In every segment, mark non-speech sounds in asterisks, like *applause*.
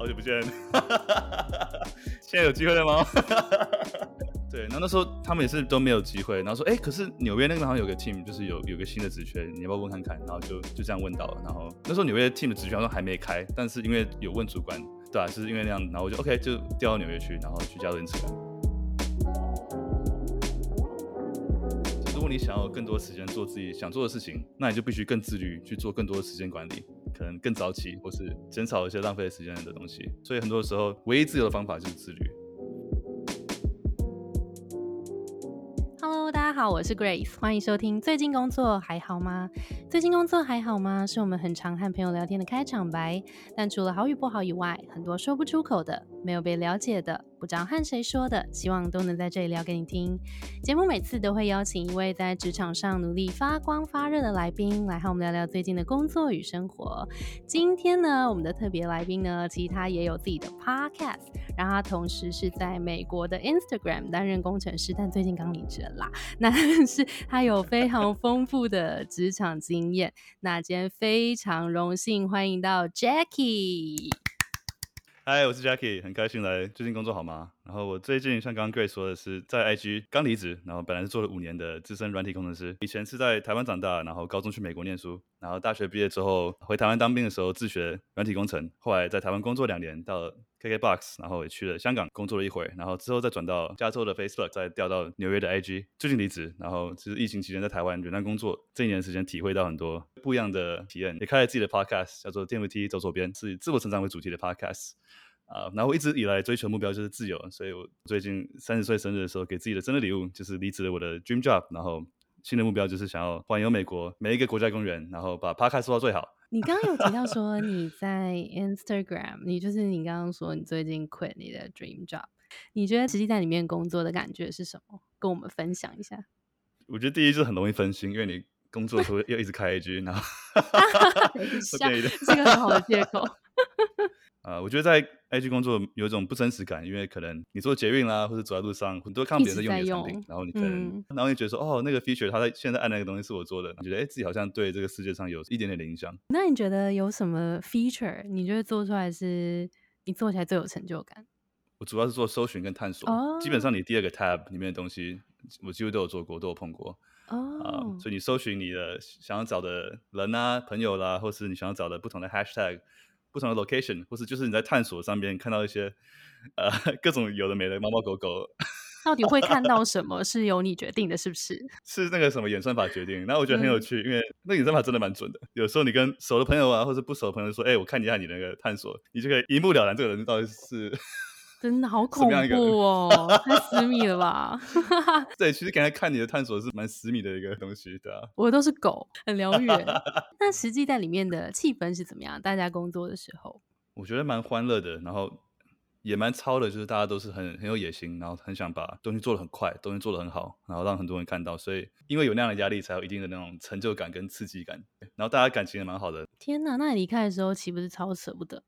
好久不见，*laughs* 现在有机会了吗？*laughs* 对，然后那时候他们也是都没有机会，然后说，哎，可是纽约那边好像有个 team，就是有有个新的职权，你要不要问看看？然后就就这样问到了，然后那时候纽约 team 的职权好像还没开，但是因为有问主管，对啊，就是因为那样，然后我就 OK 就调到纽约去，然后去加入 Instagram。如果你想要更多时间做自己想做的事情，那你就必须更自律，去做更多的时间管理，可能更早起，或是减少一些浪费时间的东西。所以很多时候，唯一自由的方法就是自律。大家好，我是 Grace，欢迎收听。最近工作还好吗？最近工作还好吗？是我们很常和朋友聊天的开场白。但除了好与不好以外，很多说不出口的，没有被了解的。不知道和谁说的，希望都能在这里聊给你听。节目每次都会邀请一位在职场上努力发光发热的来宾，来和我们聊聊最近的工作与生活。今天呢，我们的特别来宾呢，其实他也有自己的 podcast，然后他同时是在美国的 Instagram 担任工程师，但最近刚离职了啦。那 *laughs* 是他有非常丰富的职场经验。那今天非常荣幸欢迎到 Jackie。嗨，我是 Jackie，很开心来。最近工作好吗？然后我最近像刚刚 Grace 说的是在 IG 刚离职，然后本来是做了五年的资深软体工程师。以前是在台湾长大，然后高中去美国念书，然后大学毕业之后回台湾当兵的时候自学软体工程。后来在台湾工作两年，到 KKBOX，然后也去了香港工作了一会，然后之后再转到加州的 Facebook，再调到纽约的 IG。最近离职，然后其实疫情期间在台湾远端工作，这一年时间体会到很多不一样的体验，也开了自己的 Podcast，叫做电梯走左边，是以自我成长为主题的 Podcast。啊，然后我一直以来追求目标就是自由，所以我最近三十岁生日的时候给自己的生日礼物就是离职了我的 dream job，然后新的目标就是想要环游美国每一个国家公园，然后把 podcast 做到最好。你刚刚有提到说你在 Instagram，你就是你刚刚说你最近 quit 你的 dream job，你觉得实际在里面工作的感觉是什么？跟我们分享一下。我觉得第一是很容易分心，因为你工作的时候要一直开 IG，然后 *laughs* 这 *laughs* 个很好的借口。*laughs* 啊，我觉得在 IG 工作有一种不真实感，因为可能你做捷运啦，或者走在路上，很多看别人在用你的产品，然后你可能，然后你觉得说，哦，那个 feature 他在现在按那个东西是我做的，你觉得哎，自己好像对这个世界上有一点点的影响。那你觉得有什么 feature 你觉得做出来是你做起来最有成就感？我主要是做搜寻跟探索，基本上你第二个 tab 里面的东西，我几乎都有做过，都有碰过。哦，所以你搜寻你的想要找的人啊、朋友啦，或是你想要找的不同的 hashtag。不同的 location，或是就是你在探索上面看到一些呃 *laughs* 各种有的没的猫猫狗狗，*laughs* 到底会看到什么是由你决定的，是不是？*laughs* 是那个什么演算法决定？那我觉得很有趣，因为那演算法真的蛮准的。有时候你跟熟的朋友啊，或是不熟的朋友说：“哎，我看一下你那个探索，你就可以一目了然，这个人到底是。”真的好恐怖哦，太私密了吧？*laughs* 对，其实刚才看你的探索是蛮私密的一个东西，的啊。我都是狗，很疗愈。*laughs* 那实际在里面的气氛是怎么样？大家工作的时候，我觉得蛮欢乐的，然后也蛮超的，就是大家都是很很有野心，然后很想把东西做得很快，东西做得很好，然后让很多人看到。所以因为有那样的压力，才有一定的那种成就感跟刺激感。然后大家感情也蛮好的。天哪，那你离开的时候岂不是超舍不得？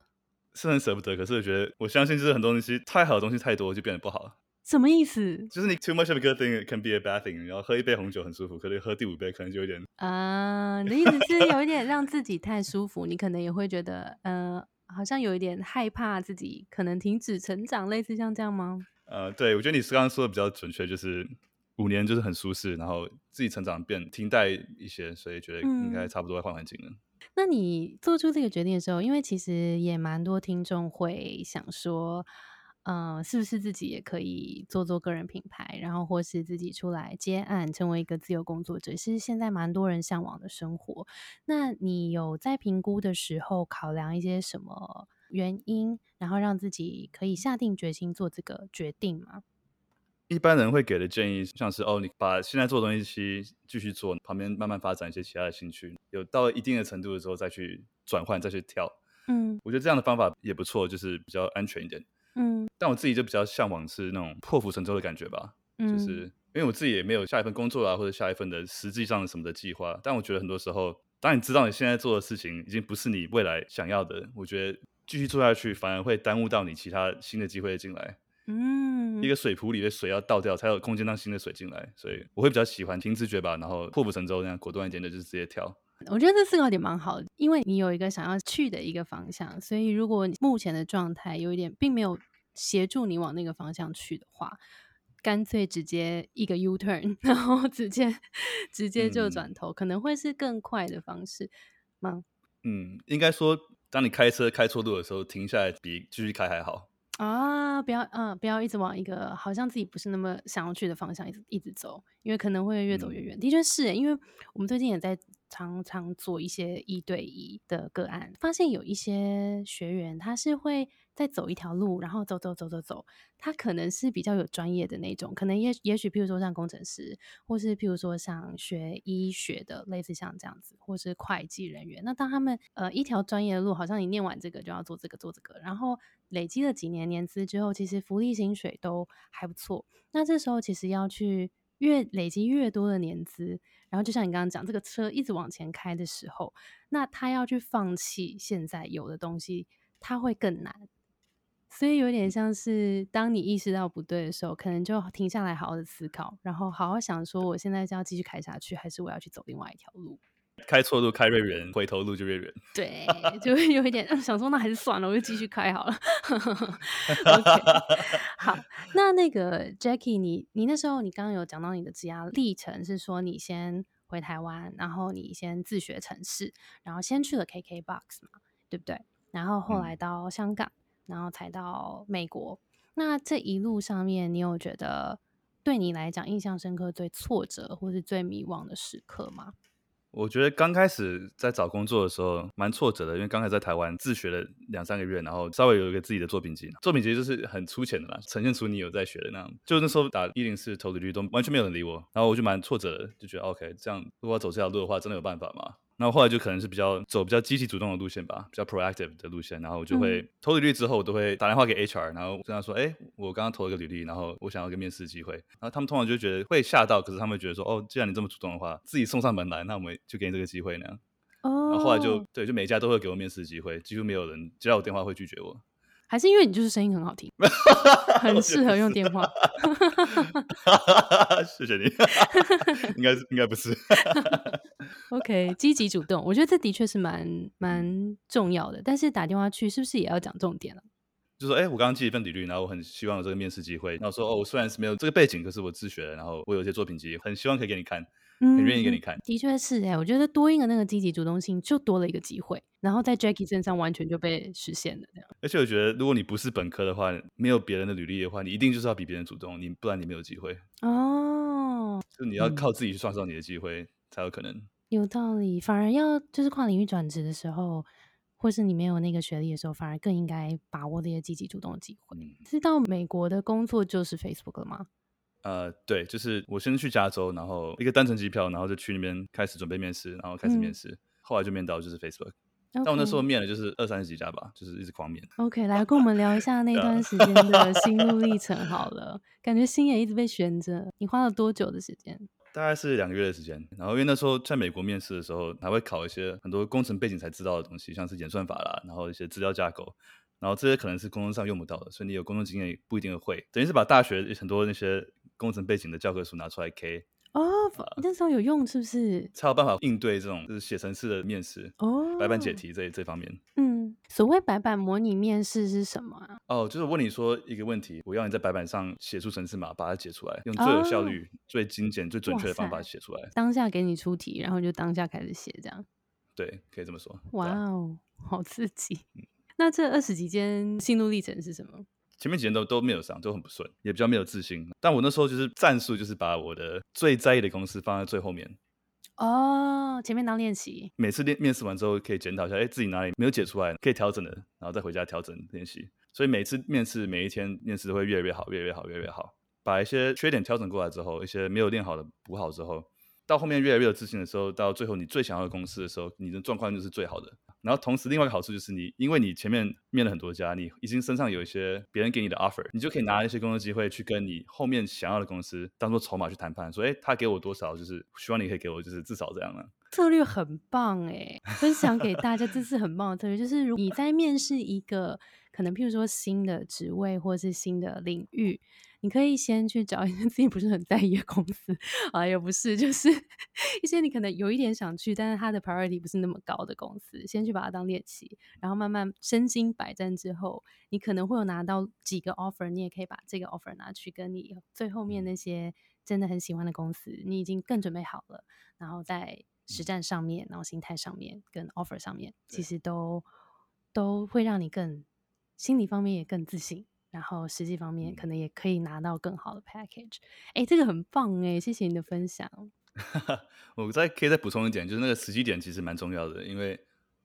是很舍不得，可是我觉得，我相信就是很多东西太好的东西太多就变得不好。什么意思？就是你 too much of a good thing can be a bad thing。然后喝一杯红酒很舒服，可是喝第五杯可能就有点……啊，你的意思是有一点让自己太舒服，你可能也会觉得，呃，好像有一点害怕自己可能停止成长，类似像这样吗？呃，对，我觉得你是刚刚说的比较准确，就是五年就是很舒适，然后自己成长变停滞一些，所以觉得应该差不多要换环境了。那你做出这个决定的时候，因为其实也蛮多听众会想说，嗯，是不是自己也可以做做个人品牌，然后或是自己出来接案，成为一个自由工作者，是现在蛮多人向往的生活。那你有在评估的时候考量一些什么原因，然后让自己可以下定决心做这个决定吗？一般人会给的建议像是哦，你把现在做的东西继续做，旁边慢慢发展一些其他的兴趣，有到一定的程度的时候再去转换，再去跳。嗯，我觉得这样的方法也不错，就是比较安全一点。嗯，但我自己就比较向往是那种破釜沉舟的感觉吧。嗯，就是因为我自己也没有下一份工作啊，或者下一份的实际上什么的计划。但我觉得很多时候，当你知道你现在做的事情已经不是你未来想要的，我觉得继续做下去反而会耽误到你其他新的机会进来。嗯，一个水壶里的水要倒掉，才有空间让新的水进来，所以我会比较喜欢听直觉吧，然后破釜沉舟那样果断一点的，就是直接跳。我觉得这思考点蛮好的，因为你有一个想要去的一个方向，所以如果目前的状态有一点并没有协助你往那个方向去的话，干脆直接一个 U turn，然后直接直接就转头，可能会是更快的方式吗？嗯，应该说，当你开车开错路的时候，停下来比继续开还好。啊，不要，嗯，不要一直往一个好像自己不是那么想要去的方向一直一直走，因为可能会越走越远。的确是，因为我们最近也在常常做一些一对一的个案，发现有一些学员他是会。再走一条路，然后走走走走走，他可能是比较有专业的那种，可能也也许，譬如说像工程师，或是譬如说像学医学的，类似像这样子，或是会计人员。那当他们呃一条专业的路，好像你念完这个就要做这个做这个，然后累积了几年年资之后，其实福利薪水都还不错。那这时候其实要去越累积越多的年资，然后就像你刚刚讲，这个车一直往前开的时候，那他要去放弃现在有的东西，他会更难。所以有点像是，当你意识到不对的时候，可能就停下来，好好的思考，然后好好想说，我现在是要继续开下去，还是我要去走另外一条路？开错路开越远，回头路就越远。对，就会有一点 *laughs* 想说，那还是算了，我就继续开好了。OK，*laughs* 好，那那个 Jackie，你你那时候你刚刚有讲到你的职业历程，是说你先回台湾，然后你先自学城市，然后先去了 KKBOX 嘛，对不对？然后后来到香港。然后才到美国，那这一路上面，你有觉得对你来讲印象深刻、最挫折或是最迷惘的时刻吗？我觉得刚开始在找工作的时候蛮挫折的，因为刚才在台湾自学了两三个月，然后稍微有一个自己的作品集，作品集就是很粗浅的啦，呈现出你有在学的那样。就那时候打一零四投履历都完全没有人理我，然后我就蛮挫折的，就觉得 OK，这样如果要走这条路的话，真的有办法吗？然后后来就可能是比较走比较积极主动的路线吧，比较 proactive 的路线。然后我就会投履历之后，我都会打电话给 HR，然后跟他说：“哎，我刚刚投了个履历，然后我想要个面试机会。”然后他们通常就觉得会吓到，可是他们觉得说：“哦，既然你这么主动的话，自己送上门来，那我们就给你这个机会那样。”哦。然后后来就对，就每家都会给我面试机会，几乎没有人接到我电话会拒绝我。还是因为你就是声音很好听，*laughs* 很适合用电话。*laughs* 谢谢你，*laughs* 应该是应该不是。OK，积极主动，我觉得这的确是蛮蛮重要的。但是打电话去是不是也要讲重点了？就说，哎，我刚刚寄一份履历，然后我很希望有这个面试机会。然后说，哦，我虽然是没有这个背景，可是我自学，然后我有一些作品集，很希望可以给你看。很愿意给你看，的确是哎，我觉得多一个那个积极主动性，就多了一个机会，然后在 Jackie 身上完全就被实现了这样。而且我觉得，如果你不是本科的话，没有别人的履历的话，你一定就是要比别人主动，你不然你没有机会哦。就你要靠自己去创造你的机会才有可能。有道理，反而要就是跨领域转职的时候，或是你没有那个学历的时候，反而更应该把握这些积极主动的机会。知道美国的工作就是 Facebook 了吗？呃，对，就是我先去加州，然后一个单程机票，然后就去那边开始准备面试，然后开始面试，后来就面到就是 Facebook。但我那时候面了就是二三十几家吧，就是一直狂面。OK，来跟我们聊一下那段时间的心路历程好了，感觉心也一直被悬着。你花了多久的时间？大概是两个月的时间。然后因为那时候在美国面试的时候，还会考一些很多工程背景才知道的东西，像是演算法啦，然后一些资料架构，然后这些可能是工作上用不到的，所以你有工作经验不一定会。等于是把大学很多那些。工程背景的教科书拿出来 K 哦，那时候有用是不是？才有办法应对这种就是写程式的面试哦，白板解题这这方面。嗯，所谓白板模拟面试是什么啊？哦，就是问你说一个问题，我要你在白板上写出程式码，把它解出来，用最有效率、最精简、最准确的方法写出来。当下给你出题，然后就当下开始写，这样。对，可以这么说。哇哦，好刺激！*laughs* 那这二十几间心路历程是什么？前面几年都都没有上，都很不顺，也比较没有自信。但我那时候就是战术，就是把我的最在意的公司放在最后面。哦，前面当练习，每次练面试完之后可以检讨一下，哎，自己哪里没有解出来，可以调整的，然后再回家调整练习。所以每次面试，每一天面试都会越来越好，越来越好，越来越好。把一些缺点调整过来之后，一些没有练好的补好之后。到后面越来越有自信的时候，到最后你最想要的公司的时候，你的状况就是最好的。然后同时另外一个好处就是你，因为你前面面了很多家，你已经身上有一些别人给你的 offer，你就可以拿一些工作机会去跟你后面想要的公司当做筹码去谈判，说，哎，他给我多少，就是希望你可以给我，就是至少这样了。策略很棒哎，分享给大家，这是很棒的策略。就是如你在面试一个可能，譬如说新的职位或是新的领域，你可以先去找一些 *laughs* 自己不是很在意的公司啊，也不是，就是 *laughs* 一些你可能有一点想去，但是它的 priority 不是那么高的公司，先去把它当练习，然后慢慢身经百战之后，你可能会有拿到几个 offer，你也可以把这个 offer 拿去跟你最后面那些真的很喜欢的公司，你已经更准备好了，然后在实战上面，然后心态上面跟 offer 上面，其实都都会让你更心理方面也更自信，然后实际方面可能也可以拿到更好的 package。哎，这个很棒哎，谢谢你的分享。*laughs* 我再可以再补充一点，就是那个时机点其实蛮重要的，因为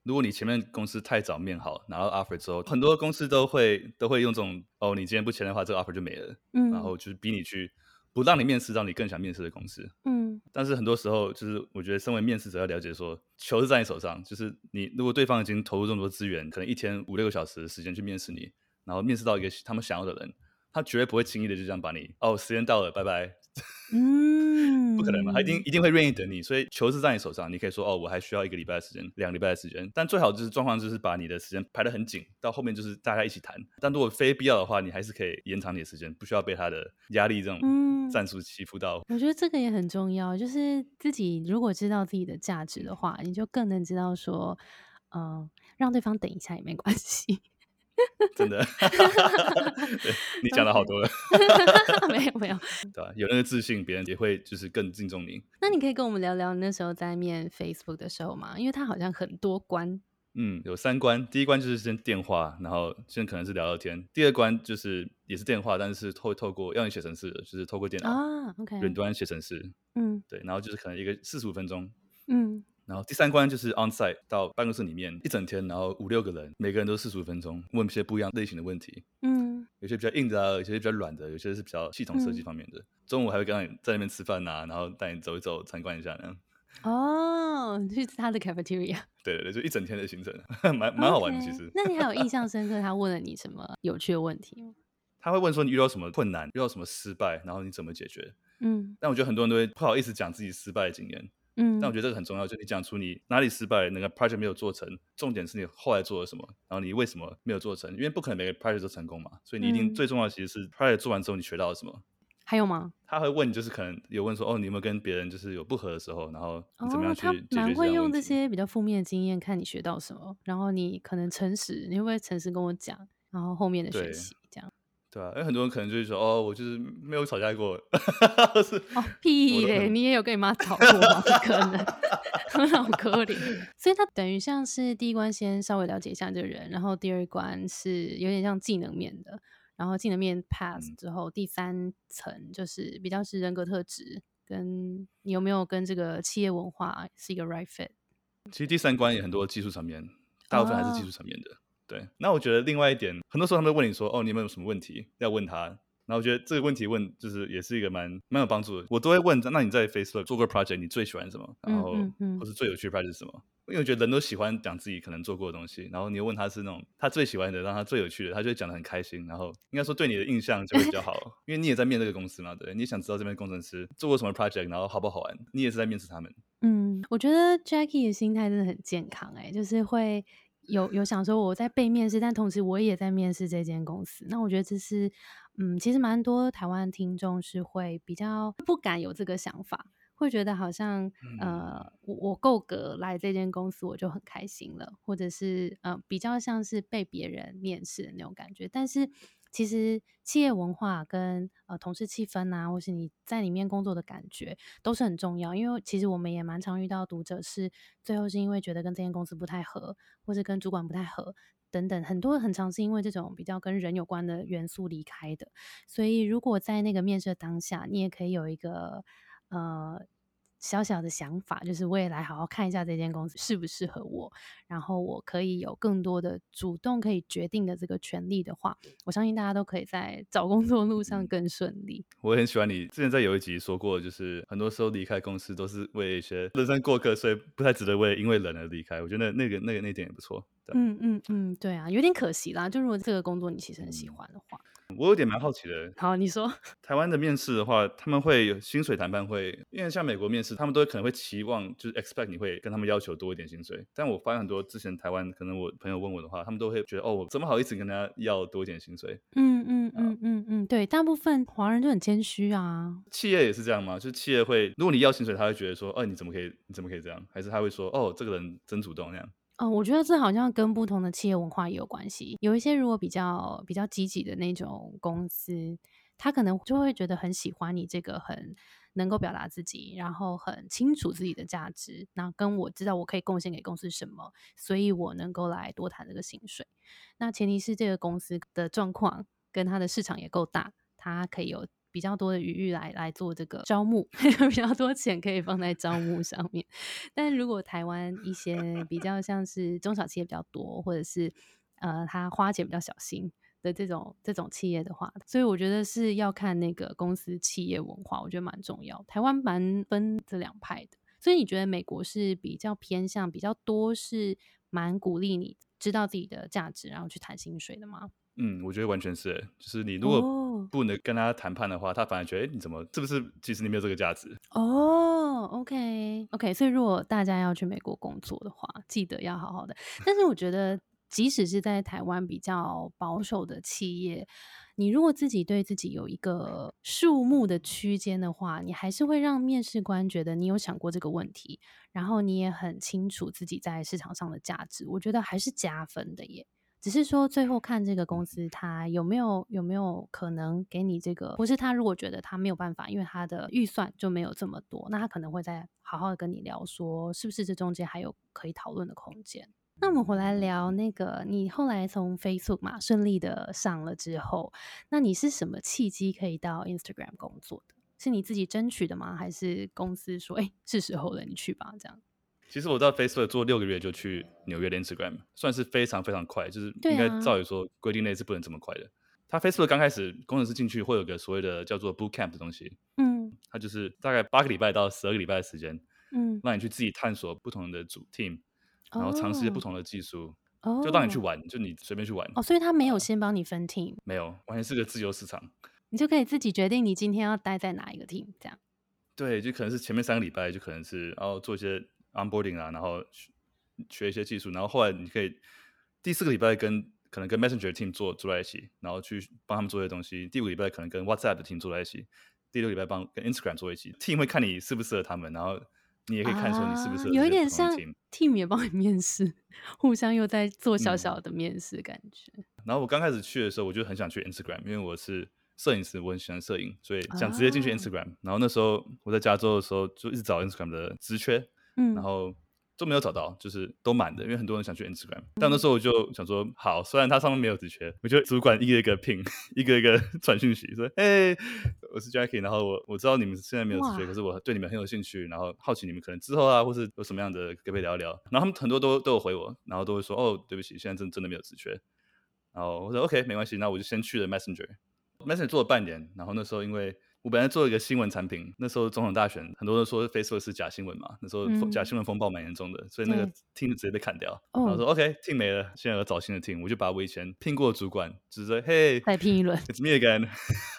如果你前面公司太早面好，拿到 offer 之后，很多公司都会都会用这种哦，你今天不签的话，这个 offer 就没了，嗯，然后就是逼你去。不让你面试，让你更想面试的公司。嗯，但是很多时候，就是我觉得，身为面试者要了解，说球是在你手上。就是你如果对方已经投入这么多资源，可能一天五六个小时的时间去面试你，然后面试到一个他们想要的人，他绝对不会轻易的就这样把你哦，时间到了，拜拜。嗯，*laughs* 不可能嘛，他一定一定会愿意等你，所以球是在你手上，你可以说哦，我还需要一个礼拜的时间，两个礼拜的时间，但最好就是状况就是把你的时间排得很紧，到后面就是大家一起谈。但如果非必要的话，你还是可以延长你的时间，不需要被他的压力这种战术欺负到。我觉得这个也很重要，就是自己如果知道自己的价值的话，你就更能知道说，嗯，让对方等一下也没关系。真的，*laughs* 你讲了好多了，*laughs* 没有 *laughs* 没有，对吧？有那个自信，别人也会就是更敬重你。那你可以跟我们聊聊那时候在面 Facebook 的时候吗？因为他好像很多关，嗯，有三关。第一关就是先电话，然后先可能是聊聊天。第二关就是也是电话，但是透透过要你写程式的，就是透过电脑啊，OK，远端写程式，嗯，对，然后就是可能一个四十五分钟，嗯。然后第三关就是 on site 到办公室里面一整天，然后五六个人，每个人都四十五分钟，问一些不一样类型的问题。嗯，有些比较硬的啊，有些比较软的，有些是比较系统设计方面的。中午还会跟你在那边吃饭呐，然后带你走一走，参观一下那样。哦，去他的 cafeteria。*laughs* 对对对，就一整天的行程，蛮蛮好玩的其实。那你还有印象深刻？*laughs* 他问了你什么有趣的问题吗？他会问说你遇到什么困难，遇到什么失败，然后你怎么解决？嗯，但我觉得很多人都会不好意思讲自己失败的经验。嗯，但我觉得这个很重要，就你讲出你哪里失败，那个 project 没有做成，重点是你后来做了什么，然后你为什么没有做成？因为不可能每个 project 都成功嘛，所以你一定最重要的其实是 project 做完之后你学到了什么。还有吗？他会问，就是可能有问说，哦，你有没有跟别人就是有不合的时候，然后你怎么样去解决？蛮会用这些比较负面的经验，看你学到什么，然后你可能诚实，你会不会诚实跟我讲，然后后面的学习这样。*laughs* 对啊，因为很多人可能就是说，哦，我就是没有吵架过。*laughs* 是哦，屁嘞，你也有跟你妈吵过吗？不可能，好可怜。所以他等于像是第一关先稍微了解一下这个人，然后第二关是有点像技能面的，然后进了面 pass 之后，第三层就是比较是人格特质，跟你有没有跟这个企业文化是一个 right fit。其实第三关也很多技术层面，大部分还是技术层面的。对，那我觉得另外一点，很多时候他们问你说，哦，你有没有什么问题要问他？然后我觉得这个问题问就是也是一个蛮蛮有帮助的。我都会问，那你在 Facebook 做过 project，你最喜欢什么？然后或是最有趣的 project 是什么？因为我觉得人都喜欢讲自己可能做过的东西。然后你又问他是那种他最喜欢的，让他最有趣的，他就会讲的很开心。然后应该说对你的印象就会比较好，*laughs* 因为你也在面这个公司嘛，对，你想知道这边工程师做过什么 project，然后好不好玩？你也是在面试他们。嗯，我觉得 Jackie 的心态真的很健康，哎，就是会。有有想说我在被面试，但同时我也在面试这间公司。那我觉得这是，嗯，其实蛮多台湾听众是会比较不敢有这个想法，会觉得好像呃，我我够格来这间公司我就很开心了，或者是呃，比较像是被别人面试的那种感觉。但是其实企业文化跟呃同事气氛啊，或是你在里面工作的感觉都是很重要。因为其实我们也蛮常遇到读者是最后是因为觉得跟这间公司不太合，或是跟主管不太合等等，很多很常是因为这种比较跟人有关的元素离开的。所以如果在那个面试当下，你也可以有一个呃。小小的想法就是未来好好看一下这间公司适不适合我，然后我可以有更多的主动可以决定的这个权利的话，我相信大家都可以在找工作路上更顺利。我很喜欢你之前在有一集说过，就是很多时候离开公司都是为一些人生过客，所以不太值得为因为人而离开。我觉得那个那个那点也不错。嗯嗯嗯，对啊，有点可惜啦。就如果这个工作你其实很喜欢的话。我有点蛮好奇的。好，你说。台湾的面试的话，他们会有薪水谈判会，因为像美国面试，他们都可能会期望，就是 expect 你会跟他们要求多一点薪水。但我发现很多之前台湾可能我朋友问我的话，他们都会觉得，哦，我怎么好意思跟他要多一点薪水？嗯嗯嗯嗯嗯，对，大部分华人就很谦虚啊。企业也是这样吗？就是企业会，如果你要薪水，他会觉得说，哦，你怎么可以，你怎么可以这样？还是他会说，哦，这个人真主动那样？哦，我觉得这好像跟不同的企业文化也有关系。有一些如果比较比较积极的那种公司，他可能就会觉得很喜欢你这个很能够表达自己，然后很清楚自己的价值，那跟我知道我可以贡献给公司什么，所以我能够来多谈这个薪水。那前提是这个公司的状况跟它的市场也够大，它可以有。比较多的余裕来来做这个招募，*laughs* 比较多钱可以放在招募上面。但如果台湾一些比较像是中小企业比较多，或者是呃他花钱比较小心的这种这种企业的话，所以我觉得是要看那个公司企业文化，我觉得蛮重要。台湾蛮分这两派的，所以你觉得美国是比较偏向比较多是蛮鼓励你知道自己的价值，然后去谈薪水的吗？嗯，我觉得完全是，就是你如果不能跟他谈判的话，他反而觉得，你怎么是不是其实你没有这个价值？哦，OK，OK，所以如果大家要去美国工作的话，记得要好好的。但是我觉得，即使是在台湾比较保守的企业，你如果自己对自己有一个数目的区间的话，你还是会让面试官觉得你有想过这个问题，然后你也很清楚自己在市场上的价值，我觉得还是加分的耶。只是说，最后看这个公司，他有没有有没有可能给你这个？不是他如果觉得他没有办法，因为他的预算就没有这么多，那他可能会再好好的跟你聊，说是不是这中间还有可以讨论的空间。那我们回来聊那个，你后来从 Facebook 嘛顺利的上了之后，那你是什么契机可以到 Instagram 工作的？是你自己争取的吗？还是公司说，哎，是时候了，你去吧，这样？其实我在 Facebook 做六个月就去纽约的 Instagram，算是非常非常快，就是应该照理说规定内是不能这么快的。他 Facebook 刚开始工程师进去会有个所谓的叫做 Boot Camp 的东西，嗯，它就是大概八个礼拜到十二个礼拜的时间，嗯，让你去自己探索不同的主 team，然后尝试不同的技术，哦，就让你去玩，就你随便去玩。哦，所以他没有先帮你分 team，没有，完全是个自由市场，你就可以自己决定你今天要待在哪一个 team，这样。对，就可能是前面三个礼拜就可能是然后做一些。Onboarding 啊，然后学一些技术，然后后来你可以第四个礼拜跟可能跟 Messenger team 做坐在一起，然后去帮他们做一些东西。第五个礼拜可能跟 WhatsApp 的 team 坐在一起，第六个礼拜帮跟 Instagram 坐一起。Team 会看你适不适合他们，然后你也可以看说你适不适合。有一点像 Team 也帮你面试，互相又在做小小的面试感觉。然后我刚开始去的时候，我就很想去 Instagram，因为我是摄影师，我很喜欢摄影，所以想直接进去 Instagram。然后那时候我在加州的时候，就一直找 Instagram 的职缺。嗯，然后都没有找到，就是都满的，因为很多人想去 Instagram。但那时候我就想说，好，虽然它上面没有职缺，我就主管一个一个聘，一个一个 *laughs* 传讯息说，哎，我是 Jackie，然后我我知道你们现在没有职缺，可是我对你们很有兴趣，然后好奇你们可能之后啊，或是有什么样的可不可以聊一聊。然后他们很多都都有回我，然后都会说，哦，对不起，现在真真的没有职缺。然后我说 OK，没关系，那我就先去了 Messenger，Messenger 做了半年，然后那时候因为。我本来做一个新闻产品，那时候总统大选，很多人说 Facebook 是假新闻嘛，那时候假新闻风暴蛮严重的，所以那个 team 直接被砍掉。然后说 OK，team 没了，现在要找新的 team，我就把我以前聘过的主管，就是说嘿，再聘一轮，It's me again，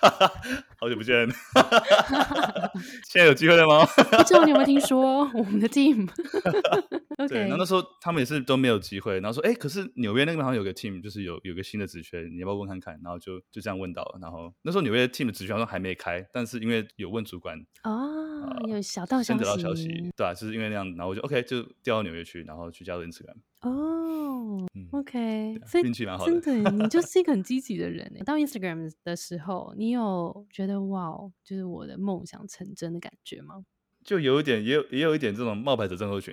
*laughs* 好久不见，*laughs* 现在有机会了吗？不知道你有没有听说我们的 team？*laughs* 对，然后那时候他们也是都没有机会，然后说哎，可是纽约那边好像有个 team，就是有有个新的职缺，你要不要问看看？然后就就这样问到了，然后那时候纽约 team 的职缺好像还没开。但是因为有问主管哦，有小道先得到消息，对啊，就是因为那样，然后我就 OK 就调到纽约去，然后去加入 Instagram。哦，OK，所以运气蛮好的，真的，你就 *laughs* 是一个很积极的人。到 Instagram 的时候，你有觉得哇，就是我的梦想成真的感觉吗？就有一点，也有也有一点这种冒牌者症候群。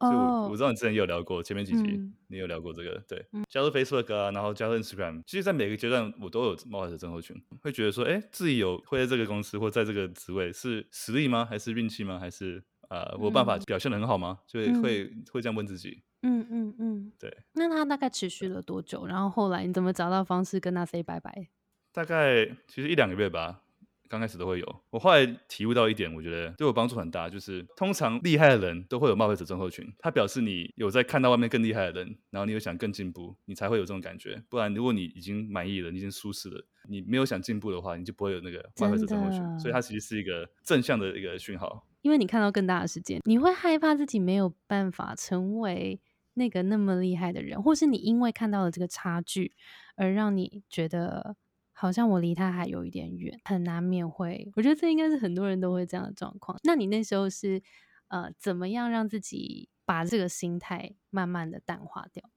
哦，我知道你之前也有聊过，前面几集你有聊过这个，对，加入 Facebook 啊，然后加入 Instagram，其实，在每个阶段我都有冒牌者症候群，会觉得说，哎，自己有会在这个公司或在这个职位是实力吗？还是运气吗？还是呃，我办法表现的很好吗？就会会这样问自己。嗯嗯嗯，对。那他大概持续了多久？然后后来你怎么找到方式跟他 say 拜拜？大概其实一两个月吧。刚开始都会有。我后来体悟到一点，我觉得对我帮助很大，就是通常厉害的人都会有冒牌者症候群，他表示你有在看到外面更厉害的人，然后你有想更进步，你才会有这种感觉。不然，如果你已经满意了，你已经舒适了，你没有想进步的话，你就不会有那个冒牌者症候群。所以它其实是一个正向的一个讯号。因为你看到更大的世界，你会害怕自己没有办法成为那个那么厉害的人，或是你因为看到了这个差距，而让你觉得好像我离他还有一点远，很难免会。我觉得这应该是很多人都会这样的状况。那你那时候是呃，怎么样让自己把这个心态慢慢的淡化掉？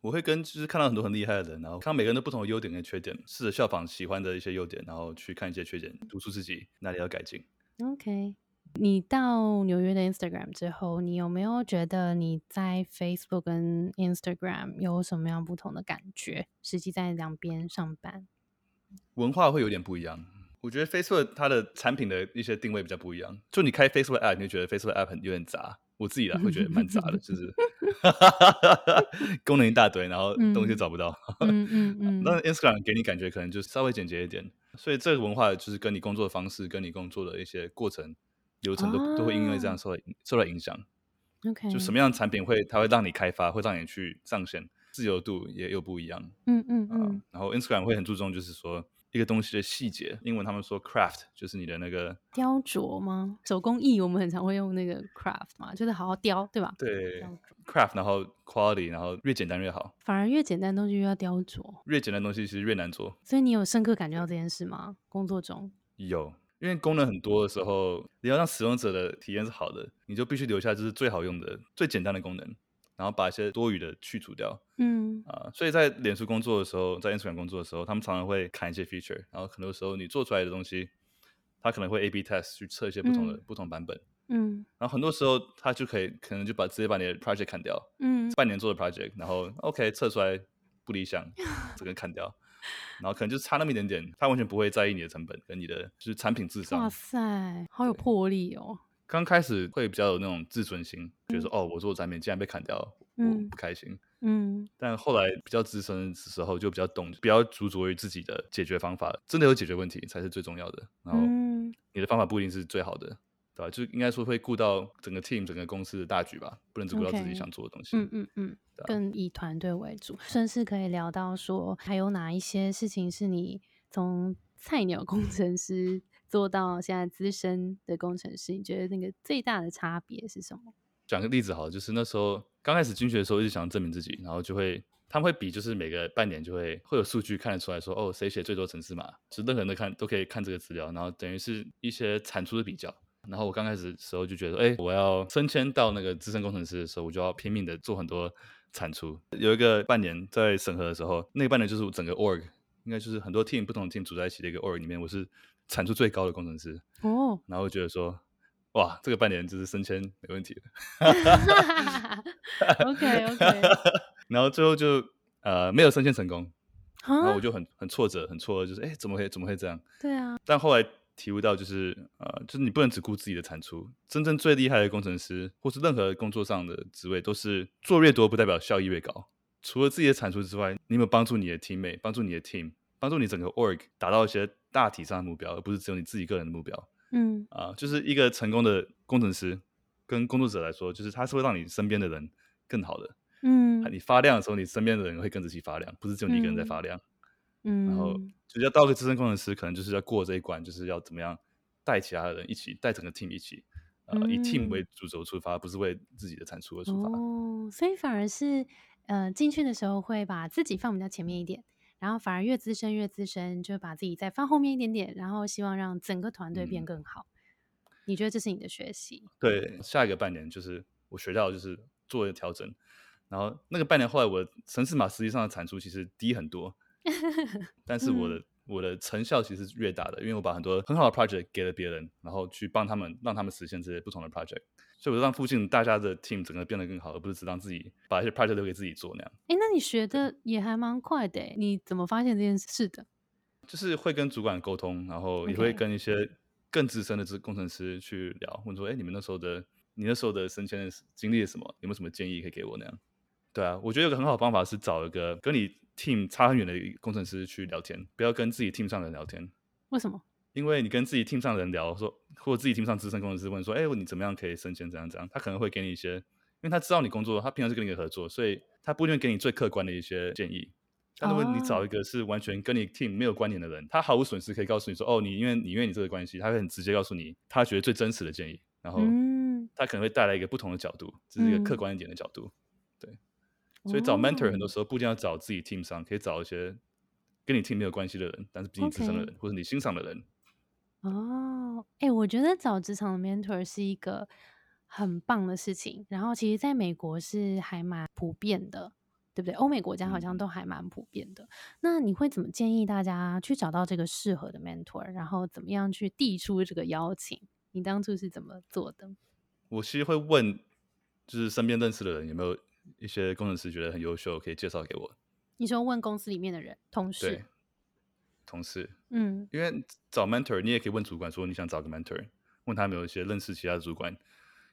我会跟就是看到很多很厉害的人，然后看每个人都不同的优点跟缺点，试着效仿喜欢的一些优点，然后去看一些缺点，督促自己哪里要改进。OK。你到纽约的 Instagram 之后，你有没有觉得你在 Facebook 跟 Instagram 有什么样不同的感觉？实际在两边上班，文化会有点不一样。我觉得 Facebook 它的产品的一些定位比较不一样。就你开 Facebook App，你会觉得 Facebook App 很有点杂。我自己来 *laughs* 会觉得蛮杂的，就是 *laughs* 功能一大堆，然后东西找不到。嗯嗯嗯。*laughs* 那 Instagram 给你感觉可能就稍微简洁一点，所以这个文化就是跟你工作的方式，跟你工作的一些过程。流程都都会因为这样受到受到影响。OK，就什么样的产品会它会让你开发，会让你去上线，自由度也有不一样。嗯嗯嗯。然后 Instagram 会很注重，就是说一个东西的细节，英文他们说 craft 就是你的那个雕琢吗？手工艺我们很常会用那个 craft 嘛，就是好好雕，对吧？对，craft，然后 quality，然后越简单越好。反而越简单东西越要雕琢，越简单东西其实越难做。所以你有深刻感觉到这件事吗？工作中有。因为功能很多的时候，你要让使用者的体验是好的，你就必须留下就是最好用的、最简单的功能，然后把一些多余的去除掉。嗯啊，所以在脸书工作的时候，在 Instagram 工作的时候，他们常常会砍一些 feature，然后很多时候你做出来的东西，它可能会 A/B test 去测一些不同的不同版本。嗯，然后很多时候他就可以可能就把直接把你的 project 砍掉。嗯，半年做的 project，然后 OK 测出来不理想，*laughs* 这个砍掉。然后可能就差那么一点点，他完全不会在意你的成本跟你的就是产品智商。哇塞，好有魄力哦！刚开始会比较有那种自尊心，觉得说哦，我做的产品竟然被砍掉，我不开心。嗯。但后来比较资深的时候，就比较懂，比较执着于自己的解决方法，真的有解决问题才是最重要的。然后你的方法不一定是最好的。对吧？就应该说会顾到整个 team、整个公司的大局吧，不能只顾到自己想做的东西。嗯嗯嗯，更以团队为主。甚至可以聊到说，还有哪一些事情是你从菜鸟工程师做到现在资深的工程师？你觉得那个最大的差别是什么？讲个例子好，就是那时候刚开始军学的时候，一直想证明自己，然后就会他们会比，就是每个半年就会会有数据看得出来说，哦，谁写最多程式码，是任何人都看都可以看这个资料，然后等于是一些产出的比较。然后我刚开始的时候就觉得，哎，我要升迁到那个资深工程师的时候，我就要拼命的做很多产出。有一个半年在审核的时候，那个半年就是整个 org，应该就是很多 team 不同 team 组在一起的一个 org 里面，我是产出最高的工程师。哦。然后觉得说，哇，这个半年就是升迁没问题的。*laughs* OK OK。*laughs* 然后最后就呃没有升迁成功，然后我就很很挫折，很挫折，就是哎怎么会怎么会这样？对啊。但后来。体悟到就是呃，就是你不能只顾自己的产出。真正最厉害的工程师，或是任何工作上的职位，都是做越多不代表效益越高。除了自己的产出之外，你有没有帮助你的 teammate，帮助你的 team，帮助你整个 org 达到一些大体上的目标，而不是只有你自己个人的目标。嗯，啊，就是一个成功的工程师跟工作者来说，就是他是会让你身边的人更好的。嗯，你发亮的时候，你身边的人会跟着一起发亮，不是只有你一个人在发亮。嗯，然后就要到个资深工程师，可能就是要过这一关，就是要怎么样带其他的人一起，带整个 team 一起，呃，以 team 为主轴出发，不是为自己的产出而出发。哦，所以反而是呃进去的时候会把自己放比较前面一点，然后反而越资深越资深，就把自己再放后面一点点，然后希望让整个团队变更好。你觉得这是你的学习？对，下一个半年就是我学到就是做的调整，然后那个半年后来我城市码实际上的产出其实低很多。*laughs* 但是我的我的成效其实是越大的，因为我把很多很好的 project 给了别人，然后去帮他们，让他们实现这些不同的 project，所以我就让附近大家的 team 整个变得更好，而不是只让自己把一些 project 留给自己做那样。哎，那你学的也还蛮快的，你怎么发现这件事的？就是会跟主管沟通，然后也会跟一些更资深的工程师去聊，问说，哎，你们那时候的你那时候的升迁经历了什么？有没有什么建议可以给我那样？对啊，我觉得有个很好的方法是找一个跟你。team 差很远的工程师去聊天，不要跟自己 team 上的人聊天。为什么？因为你跟自己 team 上的人聊，说或者自己 team 上资深工程师问说，哎，你怎么样可以升迁？怎样怎样？他可能会给你一些，因为他知道你工作，他平常是跟你合作，所以他不一定给你最客观的一些建议。但如果你找一个是完全跟你 team 没有关联的人，他毫无损失可以告诉你说，哦，你因为你因为你这个关系，他会很直接告诉你他觉得最真实的建议，然后他可能会带来一个不同的角度，这是一个客观一点的角度。对，所以找 mentor 很多时候不一定要找自己 team 上，可以找一些跟你 team 没有关系的人，但是比你资深的人或者你欣赏的人。哦，哎，我觉得找职场的 mentor 是一个很棒的事情。然后，其实在美国是还蛮普遍的，对不对？欧美国家好像都还蛮普遍的。那你会怎么建议大家去找到这个适合的 mentor？然后怎么样去递出这个邀请？你当初是怎么做的？我其实会问，就是身边认识的人有没有一些工程师觉得很优秀，可以介绍给我。你说问公司里面的人，同事。同事，嗯，因为找 mentor，你也可以问主管说你想找个 mentor，问他有没有一些认识其他的主管，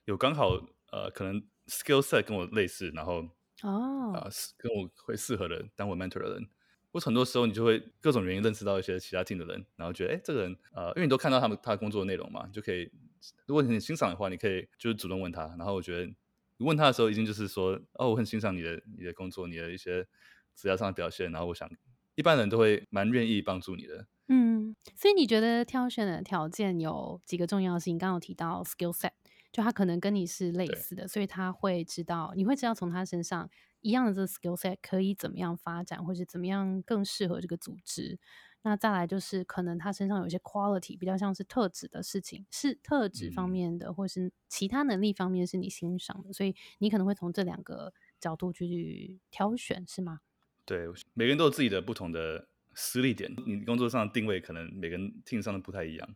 有刚好呃可能 skill set 跟我类似，然后哦。啊跟我会适合的当我 mentor 的人，或很多时候你就会各种原因认识到一些其他 team 的人，然后觉得哎这个人呃因为你都看到他们他工作的内容嘛，就可以如果你很欣赏的话，你可以就是主动问他，然后我觉得你问他的时候，一定就是说哦我很欣赏你的你的工作，你的一些职业上的表现，然后我想。一般人都会蛮愿意帮助你的。嗯，所以你觉得挑选的条件有几个重要性？刚刚有提到 skill set，就他可能跟你是类似的，所以他会知道，你会知道从他身上一样的这个 skill set 可以怎么样发展，或者怎么样更适合这个组织。那再来就是可能他身上有一些 quality，比较像是特质的事情，是特质方面的，或是其他能力方面是你欣赏的，所以你可能会从这两个角度去挑选，是吗？对，每个人都有自己的不同的实力点。你工作上的定位可能每个人 team 上的不太一样，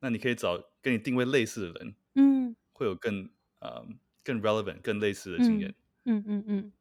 那你可以找跟你定位类似的人，嗯，会有更呃更 relevant、更类似的经验。嗯嗯嗯。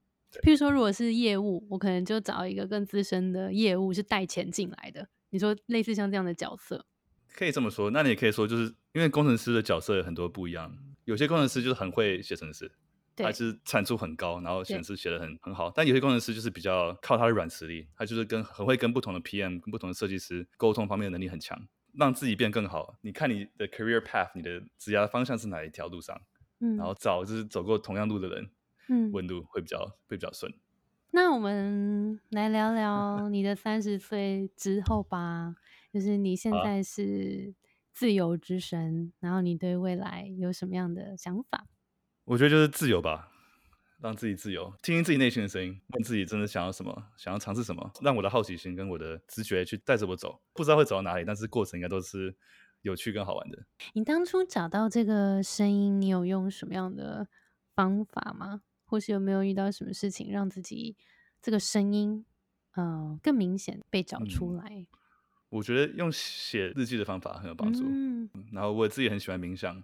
譬如说，如果是业务，我可能就找一个更资深的业务，是带钱进来的。你说类似像这样的角色，可以这么说。那你也可以说，就是因为工程师的角色有很多不一样，有些工程师就是很会写程式。还是产出很高，然后显示写的很很好。但有些工程师就是比较靠他的软实力，他就是跟很会跟不同的 PM、跟不同的设计师沟通方面的能力很强，让自己变更好。你看你的 career path，你的职业方向是哪一条路上？嗯，然后找就是走过同样路的人，嗯，问路会比较会比较顺。那我们来聊聊你的三十岁之后吧，就是你现在是自由之身，然后你对未来有什么样的想法？我觉得就是自由吧，让自己自由，听听自己内心的声音，问自己真的想要什么，想要尝试什么，让我的好奇心跟我的直觉去带着我走。不知道会走到哪里，但是过程应该都是有趣跟好玩的。你当初找到这个声音，你有用什么样的方法吗？或是有没有遇到什么事情让自己这个声音，嗯，更明显被找出来？我觉得用写日记的方法很有帮助。嗯，然后我自己很喜欢冥想。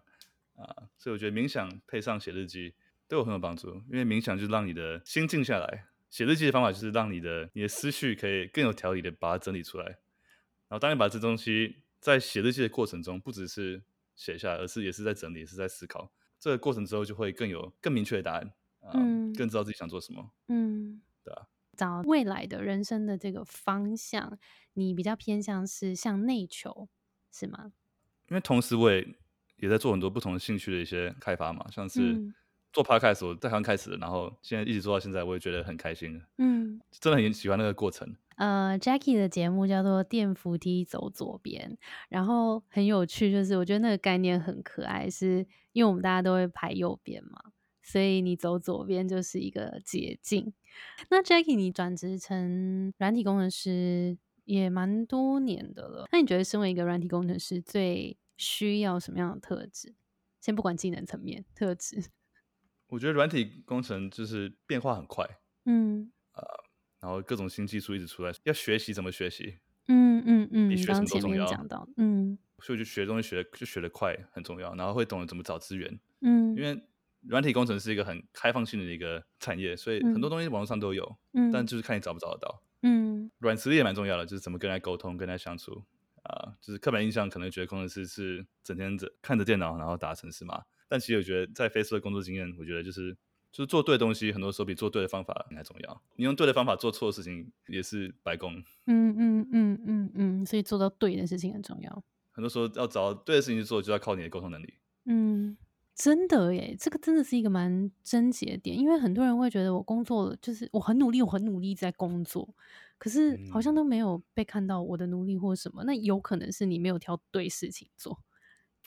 啊，所以我觉得冥想配上写日记对我很有帮助，因为冥想就是让你的心静下来，写日记的方法就是让你的你的思绪可以更有条理的把它整理出来。然后当你把这东西在写日记的过程中，不只是写下来，而是也是在整理，是在思考。这个过程之后就会更有更明确的答案，嗯，更知道自己想做什么，嗯，对啊。找未来的人生的这个方向，你比较偏向是向内求，是吗？因为同时我也。也在做很多不同的兴趣的一些开发嘛，像是做 podcast，我在刚开始，然后现在一直做到现在，我也觉得很开心。嗯，真的很喜欢那个过程。呃，Jackie 的节目叫做“电扶梯走左边”，然后很有趣，就是我觉得那个概念很可爱，是因为我们大家都会排右边嘛，所以你走左边就是一个捷径。那 Jackie，你转职成软体工程师也蛮多年的了，那你觉得身为一个软体工程师最？需要什么样的特质？先不管技能层面特质，*laughs* 我觉得软体工程就是变化很快，嗯，呃，然后各种新技术一直出来，要学习怎么学习，嗯嗯嗯，比学什么都重要。讲到，嗯，所以就学东西学就学得快很重要，然后会懂得怎么找资源，嗯，因为软体工程是一个很开放性的一个产业，所以很多东西网络上都有，嗯，但就是看你找不找得到，嗯，软实力也蛮重要的，就是怎么跟人沟通，跟人相处。啊，就是刻板印象可能觉得工程师是整天着看着电脑然后打程式嘛，但其实我觉得在 Facebook 的工作经验，我觉得就是就是做对东西，很多时候比做对的方法还重要。你用对的方法做错的事情也是白工。嗯嗯嗯嗯嗯，所以做到对的事情很重要。很多时候要找对的事情去做，就要靠你的沟通能力。嗯，真的耶，这个真的是一个蛮症结点，因为很多人会觉得我工作就是我很努力，我很努力在工作，可是好像都没有被看到我的努力或什么。那有可能是你没有挑对事情做，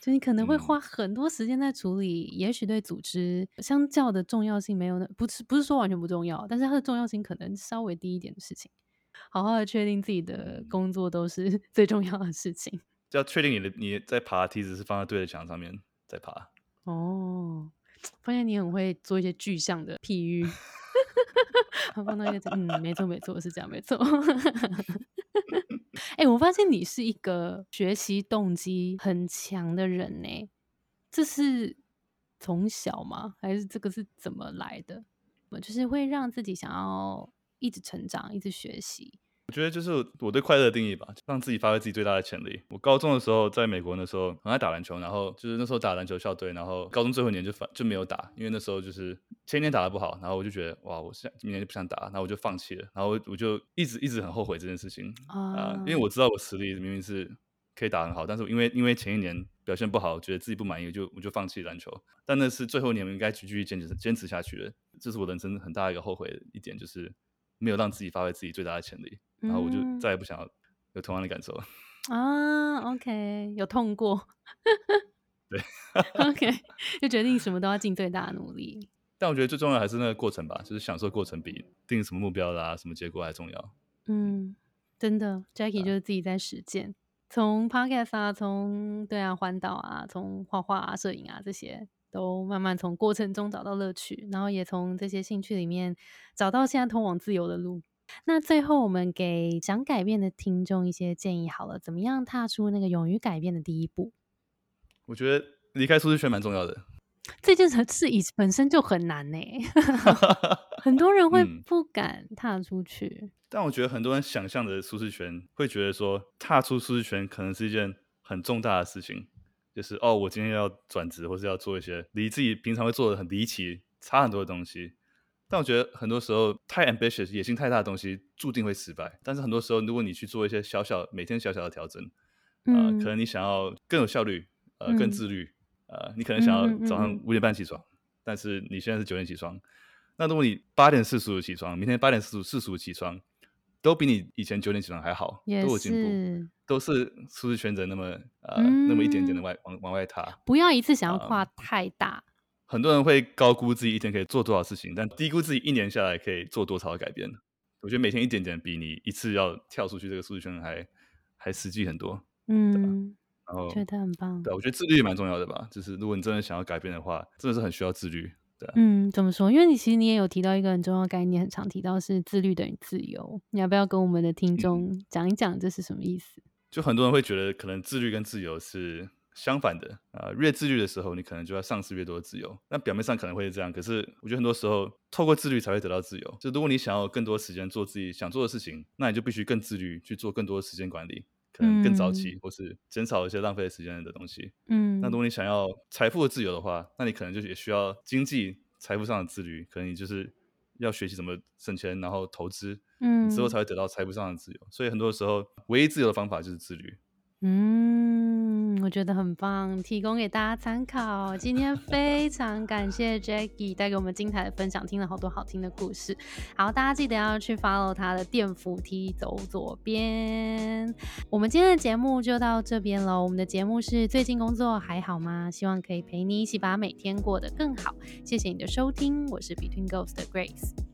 就你可能会花很多时间在处理，也许对组织相较的重要性没有那不是不是说完全不重要，但是它的重要性可能稍微低一点的事情。好好的确定自己的工作都是 *laughs* 最重要的事情，就要确定你的你在爬梯子是放在对的墙上面在爬。哦，*tsk* 发现你很会做一些具象的譬喻，*laughs* *laughs* 放到一个嗯，没错没错，是这样没错。*laughs* 哎，我发现你是一个学习动机很强的人呢，这是从小吗？还是这个是怎么来的？我就是会让自己想要一直成长，一直学习。我觉得就是我对快乐的定义吧，让自己发挥自己最大的潜力。我高中的时候在美国那时候很爱打篮球，然后就是那时候打篮球校队，然后高中最后一年就反就没有打，因为那时候就是前一年打的不好，然后我就觉得哇，我现今年就不想打，然后我就放弃了，然后我就一直一直很后悔这件事情啊，因为我知道我实力明明是可以打很好，但是因为因为前一年表现不好，觉得自己不满意，就我就放弃篮球。但那是最后一年，我应该继续坚持坚持下去的，这是我人生很大一个后悔的一点，就是没有让自己发挥自己最大的潜力。然后我就再也不想要有同样的感受了啊。OK，有痛过，*laughs* 对，OK，*laughs* 就决定什么都要尽最大的努力。但我觉得最重要还是那个过程吧，就是享受过程比定什么目标啦、什么结果还重要。嗯，真的，Jackie 就是自己在实践，从 Podcast 啊，从对啊环岛啊，从画画啊、摄影啊这些，都慢慢从过程中找到乐趣，然后也从这些兴趣里面找到现在通往自由的路。那最后，我们给想改变的听众一些建议好了，怎么样踏出那个勇于改变的第一步？我觉得离开舒适圈蛮重要的。这件事以本身就很难呢，*laughs* 很多人会不敢踏出去。但我觉得很多人想象的舒适圈，会觉得说踏出舒适圈可能是一件很重大的事情，就是哦，我今天要转职，或是要做一些离自己平常会做的很离奇、差很多的东西。但我觉得很多时候太 ambitious 野心太大的东西注定会失败。但是很多时候，如果你去做一些小小每天小小的调整，呃，可能你想要更有效率，呃，更自律，呃，你可能想要早上五点半起床，但是你现在是九点起床。那如果你八点四十五起床，明天八点四十五起床，都比你以前九点起床还好，都有进步，都是舒适圈的那么呃那么一点点的外往往外踏。不要一次想要跨太大。很多人会高估自己一天可以做多少事情，但低估自己一年下来可以做多少的改变。我觉得每天一点点，比你一次要跳出去这个舒适圈还还实际很多。嗯，然后觉得很棒。对，我觉得自律也蛮重要的吧。就是如果你真的想要改变的话，真的是很需要自律。对，嗯，怎么说？因为你其实你也有提到一个很重要的概念，很常提到是自律等于自由。你要不要跟我们的听众讲一讲这是什么意思？就很多人会觉得，可能自律跟自由是。相反的啊，越自律的时候，你可能就要丧失越多的自由。那表面上可能会是这样，可是我觉得很多时候透过自律才会得到自由。就如果你想要更多时间做自己想做的事情，那你就必须更自律去做更多的时间管理，可能更早起或是减少一些浪费时间的东西。嗯，那如果你想要财富的自由的话，那你可能就也需要经济财富上的自律，可能你就是要学习怎么省钱，然后投资，嗯，之后才会得到财富上的自由。所以很多时候，唯一自由的方法就是自律。嗯，我觉得很棒，提供给大家参考。今天非常感谢 Jackie *laughs* 带给我们精彩的分享，听了好多好听的故事。好，大家记得要去 follow 他的电扶梯走左边。我们今天的节目就到这边了。我们的节目是最近工作还好吗？希望可以陪你一起把每天过得更好。谢谢你的收听，我是 Between Ghosts 的 Grace。